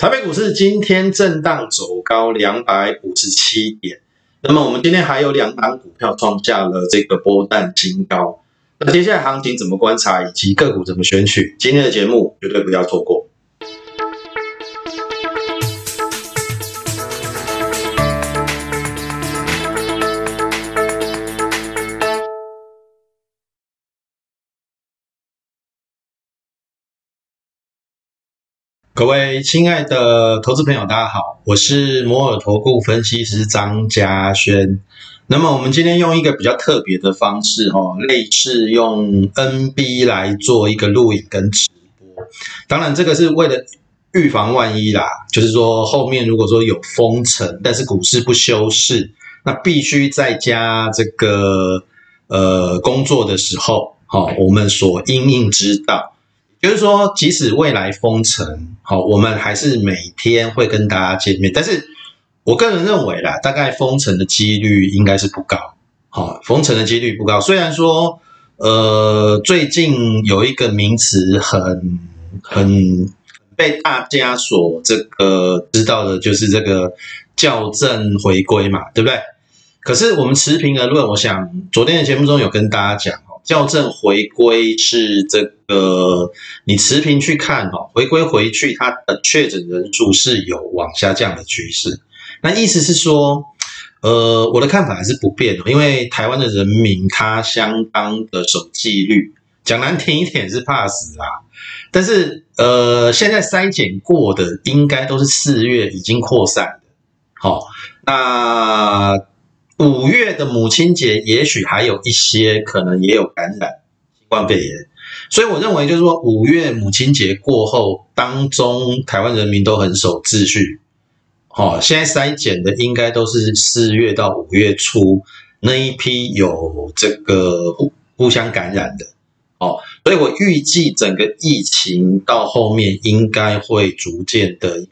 台北股市今天震荡走高两百五十七点，那么我们今天还有两档股票创下了这个波段新高。那接下来行情怎么观察，以及个股怎么选取？今天的节目绝对不要错过。各位亲爱的投资朋友，大家好，我是摩尔投顾分析师张嘉轩。那么我们今天用一个比较特别的方式，哦，类似用 NB 来做一个录影跟直播。当然，这个是为了预防万一啦，就是说后面如果说有封城，但是股市不休市，那必须在家这个呃工作的时候，好，我们所应应之道。就是说，即使未来封城，好，我们还是每天会跟大家见面。但是我个人认为啦，大概封城的几率应该是不高，好，封城的几率不高。虽然说，呃，最近有一个名词很很被大家所这个知道的，就是这个校正回归嘛，对不对？可是我们持平而论，我想昨天的节目中有跟大家讲。校正回归是这个，你持平去看哈，回归回去，它的确诊人数是有往下降的趋势。那意思是说，呃，我的看法还是不变的，因为台湾的人民他相当的守纪律，讲难听一点是怕死啊。但是呃，现在筛检过的应该都是四月已经扩散的，好，那。五月的母亲节，也许还有一些可能也有感染新冠肺炎，所以我认为就是说，五月母亲节过后当中，台湾人民都很守秩序。好，现在筛检的应该都是四月到五月初那一批有这个互互相感染的。哦，所以我预计整个疫情到后面应该会逐渐的下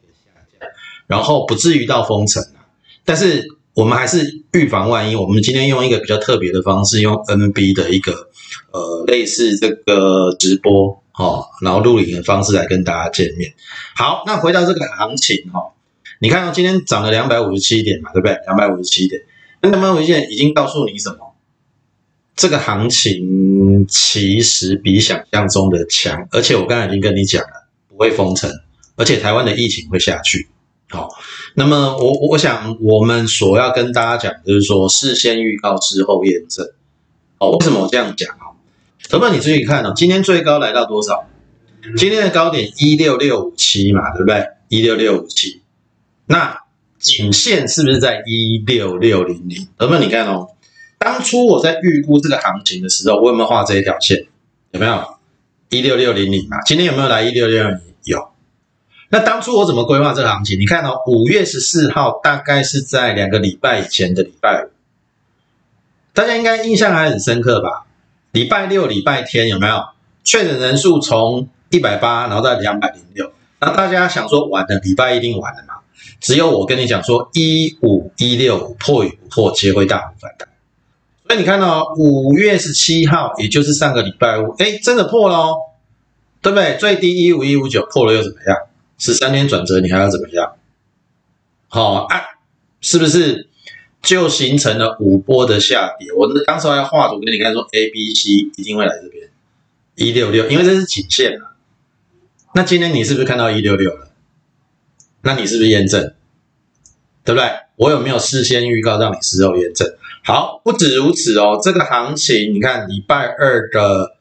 降，然后不至于到封城啊，但是。我们还是预防万一。我们今天用一个比较特别的方式，用 NB 的一个呃类似这个直播哈，然后录影的方式来跟大家见面。好，那回到这个行情哈，你看到今天涨了两百五十七点嘛，对不对？两百五十七点，那两百五十七点已经告诉你什么？这个行情其实比想象中的强，而且我刚才已经跟你讲了，不会封城，而且台湾的疫情会下去。好，那么我我想我们所要跟大家讲，就是说事先预告，事后验证。哦，为什么我这样讲啊？同学你注意看哦，今天最高来到多少？今天的高点一六六五七嘛，对不对？一六六五七，那颈线是不是在一六六零零？同学你看哦，当初我在预估这个行情的时候，我有没有画这一条线？有没有？一六六零零嘛？今天有没有来一六六零？有。那当初我怎么规划这个行情？你看哦，五月十四号大概是在两个礼拜以前的礼拜五，大家应该印象还很深刻吧？礼拜六、礼拜天有没有确诊人数从一百八，然后到两百零六？那大家想说完了，礼拜一定完了嘛？只有我跟你讲说，一五一六破与不破，皆会大幅反弹。所以你看到五月十七号，也就是上个礼拜五，哎，真的破了哦，对不对？最低一五一五九破了又怎么样？十三天转折，你还要怎么样？好啊，是不是就形成了五波的下跌？我当时还画图给你看，说 A、B、C 一定会来这边一六六，因为这是颈线啊。那今天你是不是看到一六六了？那你是不是验证？对不对？我有没有事先预告让你事后验证？好，不止如此哦，这个行情你看礼拜二的。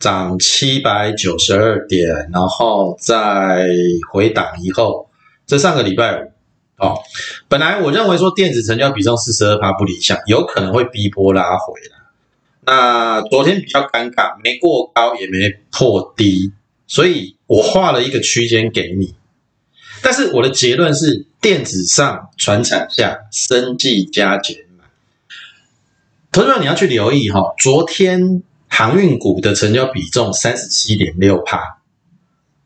涨七百九十二点，然后再回档以后，这上个礼拜五哦，本来我认为说电子成交比重四十二趴不理想，有可能会逼波拉回来。那昨天比较尴尬，没过高也没破低，所以我画了一个区间给你。但是我的结论是，电子上、传产下，生计加减买。投资者你要去留意哈，昨天。航运股的成交比重三十七点六帕，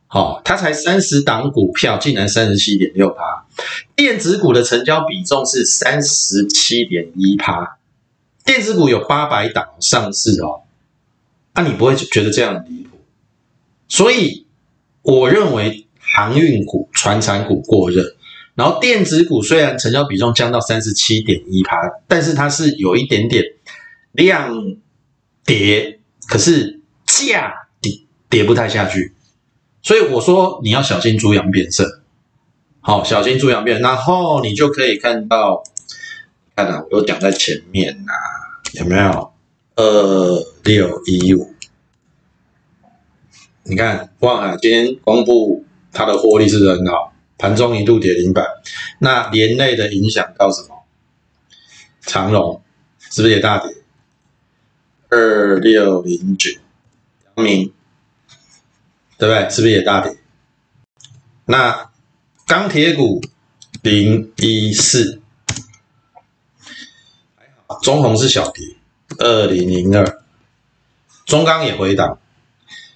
好，它才三十档股票，竟然三十七点六帕。电子股的成交比重是三十七点一帕，电子股有八百档上市哦，那你不会觉得这样离谱？所以我认为航运股、船产股过热，然后电子股虽然成交比重降到三十七点一趴，但是它是有一点点量跌，可是价跌跌不太下去，所以我说你要小心猪羊变色，好，小心猪羊变，然后你就可以看到，看啊，我都讲在前面呐，有没有？二六一五，你看望海今天公布它的获利是不是很好？盘中一度跌停板，那连累的影响到什么？长荣是不是也大跌？二六零九，阳明对不对？是不是也大跌？那钢铁股零一四，中红是小跌。二零零二，中钢也回档，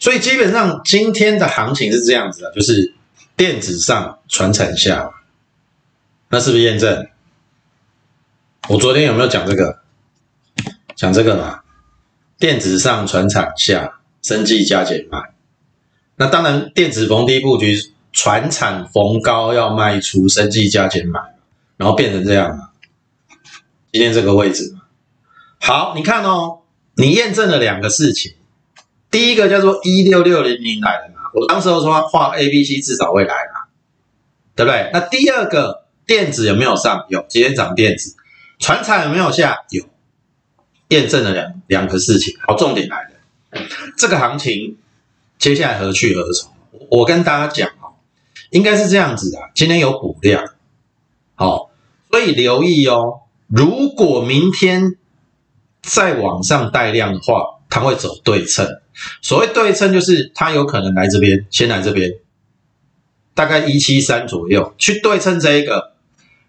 所以基本上今天的行情是这样子的，就是电子上传产下，那是不是验证？我昨天有没有讲这个？讲这个嘛？电子上传厂下，生计加减卖。那当然，电子逢低布局，传产逢高要卖出，生计加减买，然后变成这样了？今天这个位置。好，你看哦，你验证了两个事情。第一个叫做一六六零零来了嘛，我当时候说画 A、B、C 至少会来嘛，对不对？那第二个电子有没有上？有，今天涨电子。船厂有没有下？有，验证了两两个事情。好，重点来了，这个行情接下来何去何从？我跟大家讲哦，应该是这样子的，今天有补量，好，所以留意哦，如果明天。再往上带量的话，它会走对称。所谓对称，就是它有可能来这边，先来这边，大概一七三左右，去对称这一个，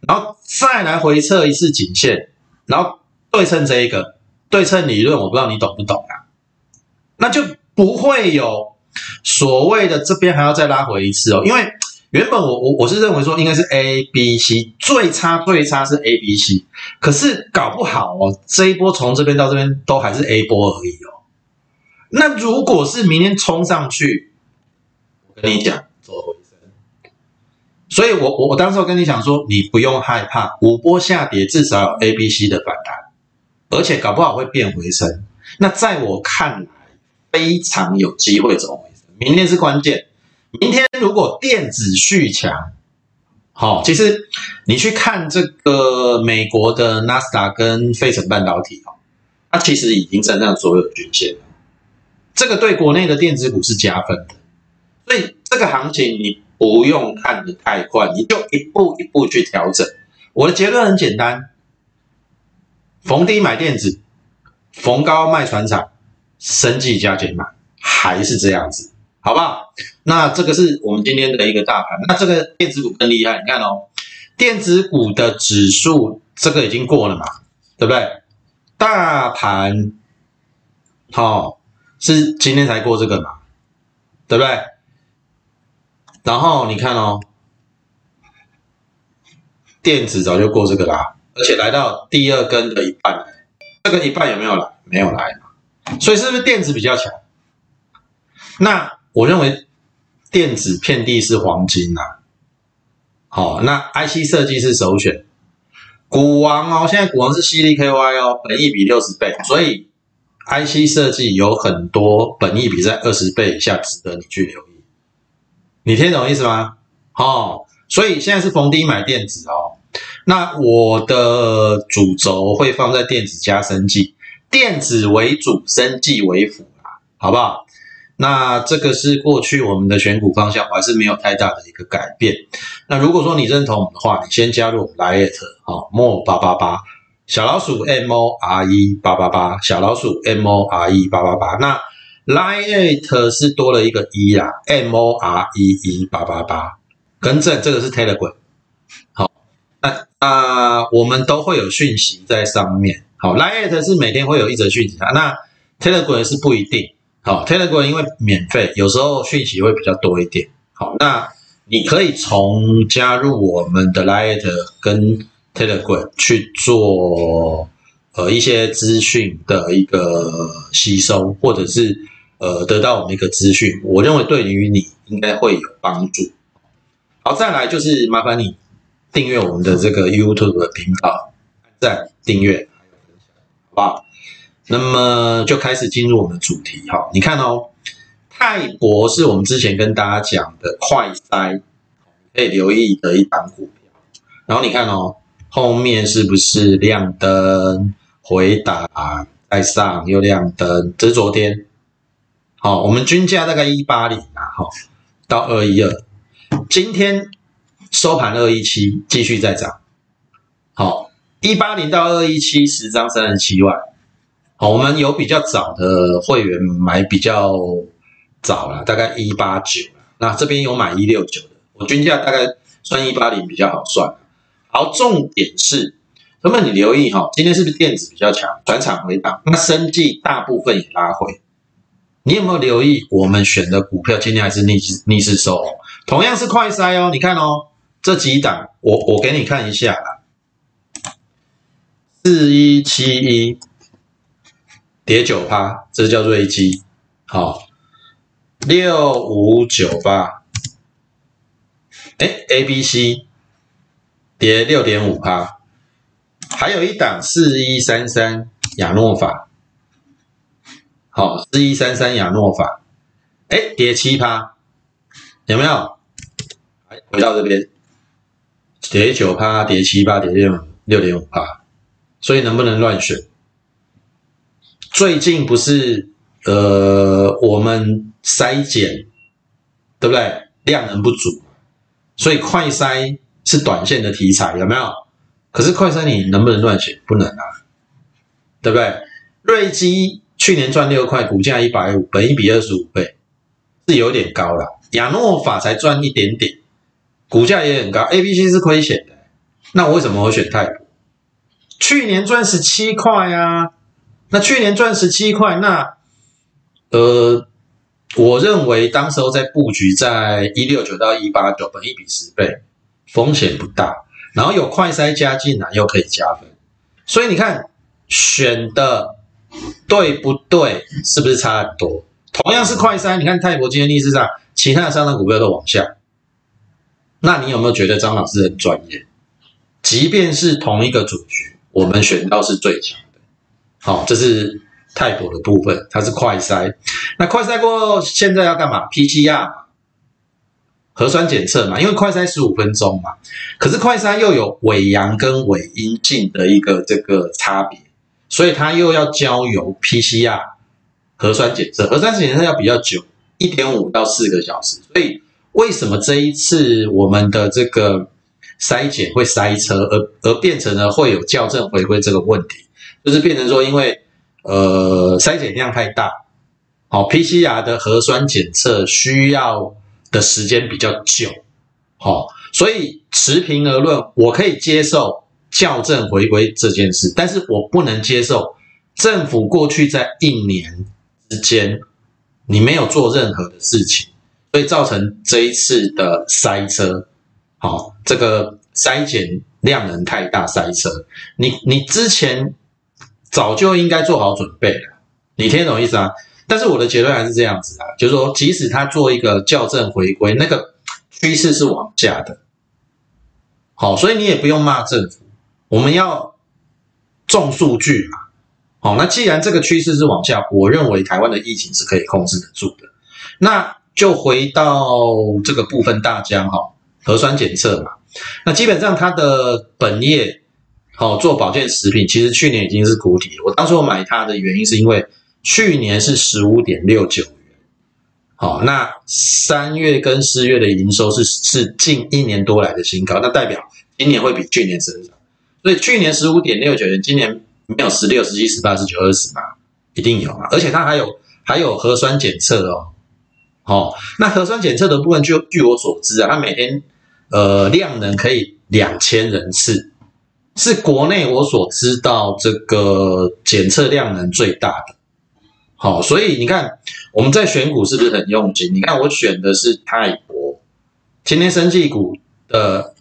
然后再来回测一次颈线，然后对称这一个。对称理论，我不知道你懂不懂啊？那就不会有所谓的这边还要再拉回一次哦，因为。原本我我我是认为说应该是 A B C 最差最差是 A B C，可是搞不好哦这一波从这边到这边都还是 A 波而已哦。那如果是明天冲上去，我跟你讲做回升，所以我我我当时我跟你讲说你不用害怕五波下跌至少有 A B C 的反弹，而且搞不好会变回升。那在我看来非常有机会走回升，明天是关键。明天如果电子续强，好，其实你去看这个美国的纳斯达跟费城半导体哦，它其实已经站上所有均线了，这个对国内的电子股是加分的，所以这个行情你不用看得太快，你就一步一步去调整。我的结论很简单，逢低买电子，逢高卖船厂，生计加减码，还是这样子。好不好？那这个是我们今天的一个大盘。那这个电子股更厉害，你看哦，电子股的指数这个已经过了嘛，对不对？大盘好是今天才过这个嘛，对不对？然后你看哦，电子早就过这个啦，而且来到第二根的一半，这个一半有没有来？没有来，所以是不是电子比较强？那我认为电子遍地是黄金呐，好，那 IC 设计是首选，股王哦，现在股王是 CDKY 哦，本益比六十倍，所以 IC 设计有很多本益比在二十倍以下，值得你去留意。你听懂意思吗？哦，所以现在是逢低买电子哦，那我的主轴会放在电子加生技，电子为主，生技为辅啦，好不好？那这个是过去我们的选股方向，我还是没有太大的一个改变。那如果说你认同我们的话，你先加入我们 Lite 哦，More 八八八小老鼠 M O R E 八八八小老鼠 M O R E 八八八。那 Lite 是多了一个一啊，M O R E E 八八八，跟正这个是 Telegram。好，那啊我们都会有讯息在上面。好，Lite 是每天会有一则讯息啊，那 Telegram 是不一定。好，Telegram 因为免费，有时候讯息会比较多一点。好，那你可以从加入我们的 Light 跟 Telegram 去做呃一些资讯的一个吸收，或者是呃得到我们一个资讯，我认为对于你应该会有帮助。好，再来就是麻烦你订阅我们的这个 YouTube 的频道，赞、订阅，好不好？那么就开始进入我们的主题哈。你看哦，泰博是我们之前跟大家讲的快筛，可以留意的一档股票。然后你看哦，后面是不是亮灯回答再上又亮灯？这是昨天。好，我们均价大概一八零啊，哈，到二一二。今天收盘二一七，继续再涨。好，一八零到二一七，十张三十七万。好，我们有比较早的会员买比较早了，大概一八九。那这边有买一六九的，我均价大概算一八零比较好算。好，重点是，那么你留意哈，今天是不是电子比较强，转场回档？那生技大部分也拉回。你有没有留意我们选的股票今天还是逆势逆势收？同样是快筛哦，你看哦，这几档我我给你看一下啦，四一七一跌九趴，这叫瑞基，好，六五九八，哎，A B C 跌六点五趴，还有一档四一三三亚诺法，好，四一三三亚诺法，哎，跌七趴，有没有？回到这边，跌九趴，跌七八，跌六六点五趴，所以能不能乱选？最近不是呃，我们筛减对不对？量能不足，所以快筛是短线的题材，有没有？可是快筛你能不能乱选？不能啊，对不对？瑞基去年赚六块，股价一百五，本一比二十五倍，是有点高了。亚诺法才赚一点点。股价也很高，A、B、C 是亏钱的，那我为什么会选泰博？去年赚十七块啊，那去年赚十七块，那呃，我认为当时候在布局在一六九到一八九，本一比十倍，风险不大，然后有快筛加进来又可以加分，所以你看选的对不对？是不是差很多？同样是快筛，你看泰博今天逆势上，其他的上涨股票都往下。那你有没有觉得张老师很专业？即便是同一个组局，我们选到是最强的。好，这是泰国的部分，它是快筛。那快筛过后，现在要干嘛？PCR 核酸检测嘛，因为快筛十五分钟嘛。可是快筛又有伪阳跟伪阴性的一个这个差别，所以它又要交由 PCR 核酸检测。核酸检测要比较久，一点五到四个小时，所以。为什么这一次我们的这个筛检会塞车，而而变成了会有校正回归这个问题？就是变成说，因为呃筛检量太大，好，PCR 的核酸检测需要的时间比较久，好，所以持平而论，我可以接受校正回归这件事，但是我不能接受政府过去在一年之间你没有做任何的事情。所以造成这一次的塞车，好，这个筛检量能太大，塞车。你你之前早就应该做好准备了，你听懂意思啊？但是我的结论还是这样子啊，就是说，即使他做一个校正回归，那个趋势是往下的，好，所以你也不用骂政府，我们要重数据嘛，好，那既然这个趋势是往下，我认为台湾的疫情是可以控制得住的，那。就回到这个部分，大疆哈核酸检测嘛，那基本上它的本业好做保健食品，其实去年已经是谷底。我当初买它的原因是因为去年是十五点六九元，好，那三月跟四月的营收是是近一年多来的新高，那代表今年会比去年增长。所以去年十五点六九元，今年没有十六、十七、十八、十九、二十嘛，一定有啊，而且它还有还有核酸检测哦。哦，那核酸检测的部分，就据我所知啊，它每天呃量能可以两千人次，是国内我所知道这个检测量能最大的。好，所以你看我们在选股是不是很用心？你看我选的是泰博，今天生技股的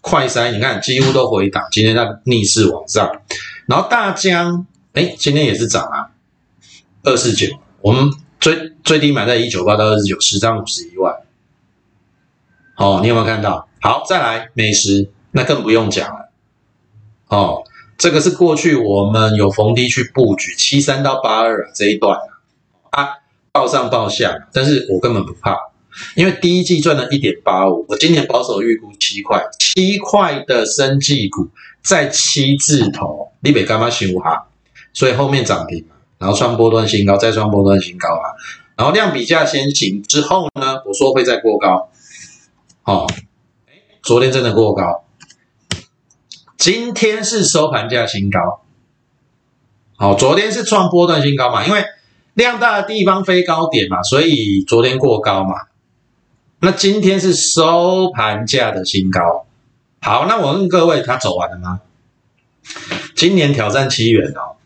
快筛，你看几乎都回档，今天在逆势往上，然后大疆，哎，今天也是涨啊，二四九，我们。最最低买在一九八到二十九，十张五十一万。好，你有没有看到？好，再来美食，那更不用讲了。哦，这个是过去我们有逢低去布局七三到八二这一段啊，报上报下，但是我根本不怕，因为第一季赚了一点八五，我今年保守预估七块，七块的生技股在七字头，你别干嘛修哈，所以后面涨停，然后创波段新高，再创波段新高啊，然后量比价先行之后呢，我说会再过高，哦，昨天真的过高，今天是收盘价新高，好，昨天是创波段新高嘛，因为。量大的地方飞高点嘛，所以昨天过高嘛。那今天是收盘价的新高。好，那我问各位，它走完了吗？今年挑战七元哦。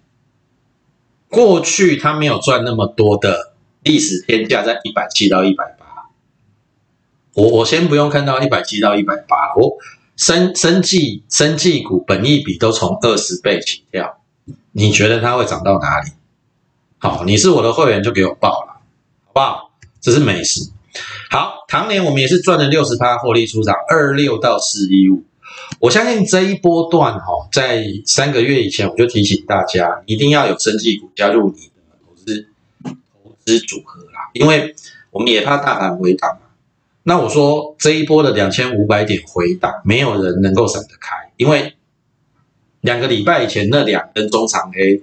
过去它没有赚那么多的历史天价在一百七到一百八。我我先不用看到一百七到一百八，我生生技生技股本一比都从二十倍起跳，你觉得它会涨到哪里？好，你是我的会员就给我报了，好不好？这是美食。好，唐年我们也是赚了六十趴获利出场，二六到四一五。我相信这一波段哈，在三个月以前我就提醒大家，一定要有生技股加入你的投资投资组合啦，因为我们也怕大盘回档嘛。那我说这一波的两千五百点回档，没有人能够闪得开，因为两个礼拜以前那两根中长 A。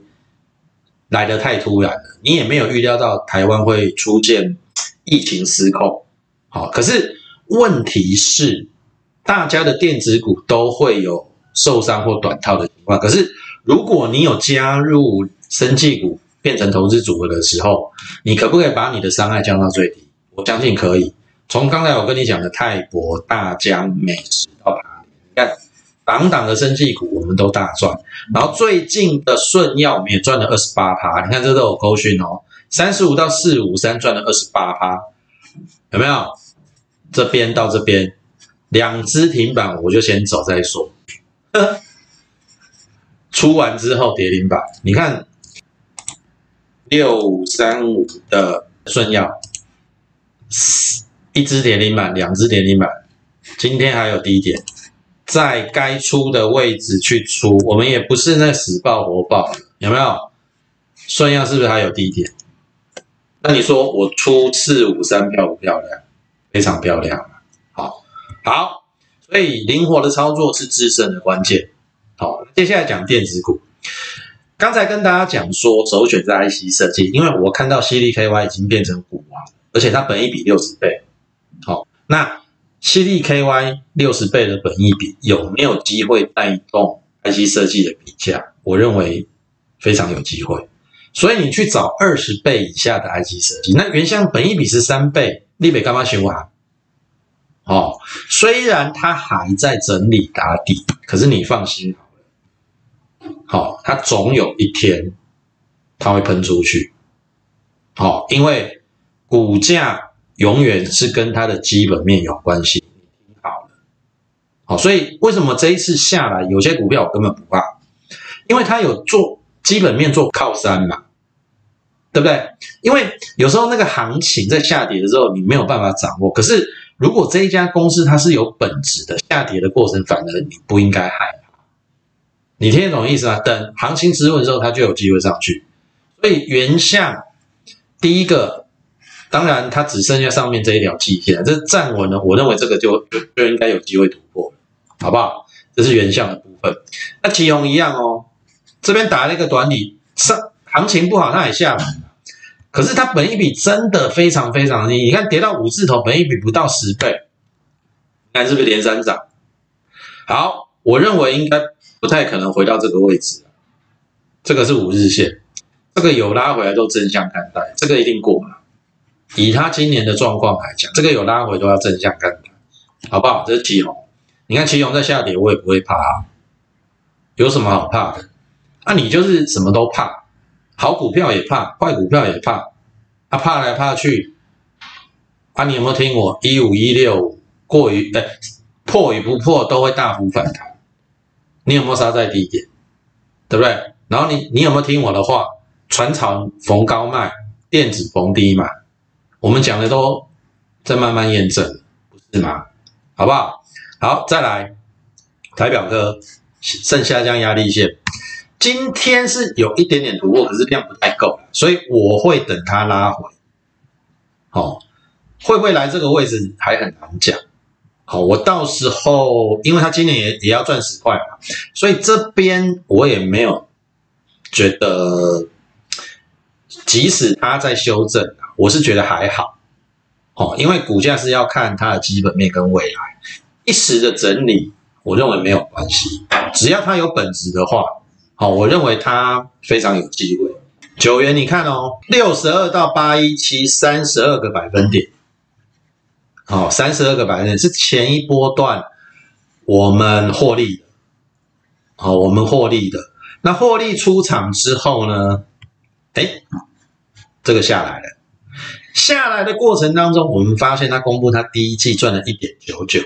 来的太突然了，你也没有预料到台湾会出现疫情失控。好，可是问题是，大家的电子股都会有受伤或短套的情况。可是如果你有加入生技股变成投资组合的时候，你可不可以把你的伤害降到最低？我相信可以。从刚才我跟你讲的泰博、大江、美食到爬你看。档档的生技股我们都大赚，然后最近的顺药我们也赚了二十八趴，你看这都有勾讯哦，三十五到四五三赚了二十八趴，有没有？这边到这边两只停板我就先走再说，出完之后跌停板，你看六五三五的顺药，一只跌停板，两只跌停板，今天还有低点。在该出的位置去出，我们也不是那死爆活爆，有没有？顺样是不是还有低点？那你说我出四五三漂不漂亮？非常漂亮，好，所以灵活的操作是制胜的关键。好，接下来讲电子股。刚才跟大家讲说，首选在 IC 设计，因为我看到 CDKY 已经变成股王，而且它本一比六十倍。好，那。c d KY 六十倍的本益比有没有机会带动 IC 设计的比价？我认为非常有机会。所以你去找二十倍以下的 IC 设计，那原相本益比是三倍，立北干嘛选我？哦，虽然它还在整理打底，可是你放心好了，好，它总有一天它会喷出去。好，因为股价。永远是跟它的基本面有关系。你听好了，好，所以为什么这一次下来有些股票我根本不怕？因为它有做基本面做靠山嘛，对不对？因为有时候那个行情在下跌的时候，你没有办法掌握。可是如果这一家公司它是有本质的，下跌的过程反而你不应该害怕。你听得懂意思吗？等行情止稳之后，它就有机会上去。所以原相第一个。当然，它只剩下上面这一条季线，这站稳了，我认为这个就就就应该有机会突破，好不好？这是原相的部分。那旗宏一样哦，这边打了一个短底，上行情不好，它也下来。可是它本一比真的非常非常低，你看跌到五字头，本一比不到十倍，看是不是连三涨？好，我认为应该不太可能回到这个位置这个是五日线，这个有拉回来都正向看待，这个一定过嘛。以他今年的状况来讲，这个有拉回都要正向看待，好不好？这是旗宏，你看旗宏在下跌，我也不会怕啊，有什么好怕的？啊，你就是什么都怕，好股票也怕，坏股票也怕，啊，怕来怕去，啊，你有没有听我一五一六过于哎破与不破都会大幅反弹，你有没有杀在低点？对不对？然后你你有没有听我的话？船厂逢高卖，电子逢低买。我们讲的都在慢慢验证，不是吗？好不好？好，再来台表哥剩下降压力线，今天是有一点点突破，可是量不太够，所以我会等它拉回。好，会不会来这个位置还很难讲。好，我到时候因为它今年也也要赚十块嘛，所以这边我也没有觉得，即使它在修正我是觉得还好。哦，因为股价是要看它的基本面跟未来，一时的整理，我认为没有关系，只要它有本质的话，好，我认为它非常有机会。九元，你看哦，六十二到八一七，三十二个百分点，好，三十二个百分点是前一波段我们获利的，好，我们获利的，那获利出场之后呢，哎，这个下来了。下来的过程当中，我们发现他公布他第一季赚了一点九九，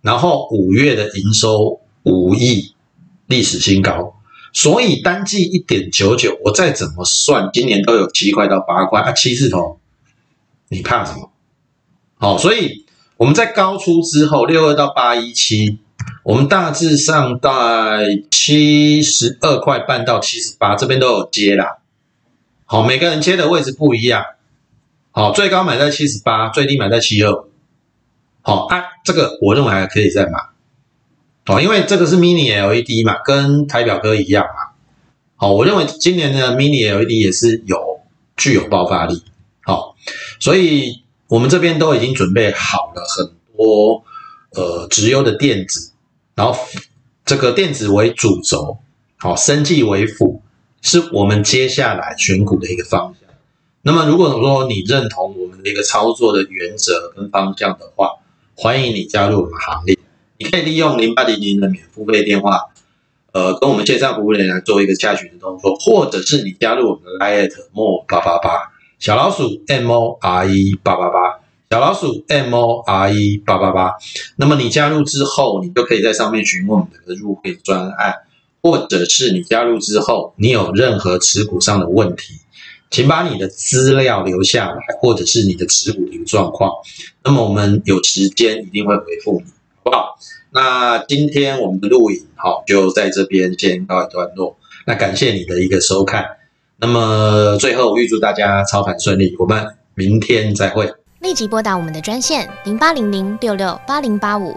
然后五月的营收五亿，历史新高，所以单季一点九九，我再怎么算，今年都有七块到八块啊，七字头，你怕什么？好，所以我们在高出之后，六二到八一七，我们大致上在七十二块半到七十八这边都有接啦。好，每个人接的位置不一样。好，最高买在七十八，最低买在七二。好啊，这个我认为还可以再买。哦，因为这个是 mini LED 嘛，跟台表哥一样嘛。好，我认为今年的 mini LED 也是有具有爆发力。好，所以我们这边都已经准备好了很多呃直优的电子，然后这个电子为主轴，好，生技为辅，是我们接下来选股的一个方向。那么，如果说你认同我们的一个操作的原则跟方向的话，欢迎你加入我们行列。你可以利用零八零零的免付费电话，呃，跟我们线上服务人员做一个加群的动作，或者是你加入我们的 liet mo 八八八小老鼠 m o r e 八八八小老鼠 m o r e 八八八。那么你加入之后，你就可以在上面询问我们的入会专案，或者是你加入之后，你有任何持股上的问题。请把你的资料留下来，或者是你的持股的一个状况，那么我们有时间一定会回复你，好不好？那今天我们的录影好就在这边先告一段落，那感谢你的一个收看，那么最后预祝大家操盘顺利，我们明天再会。立即拨打我们的专线零八零零六六八零八五。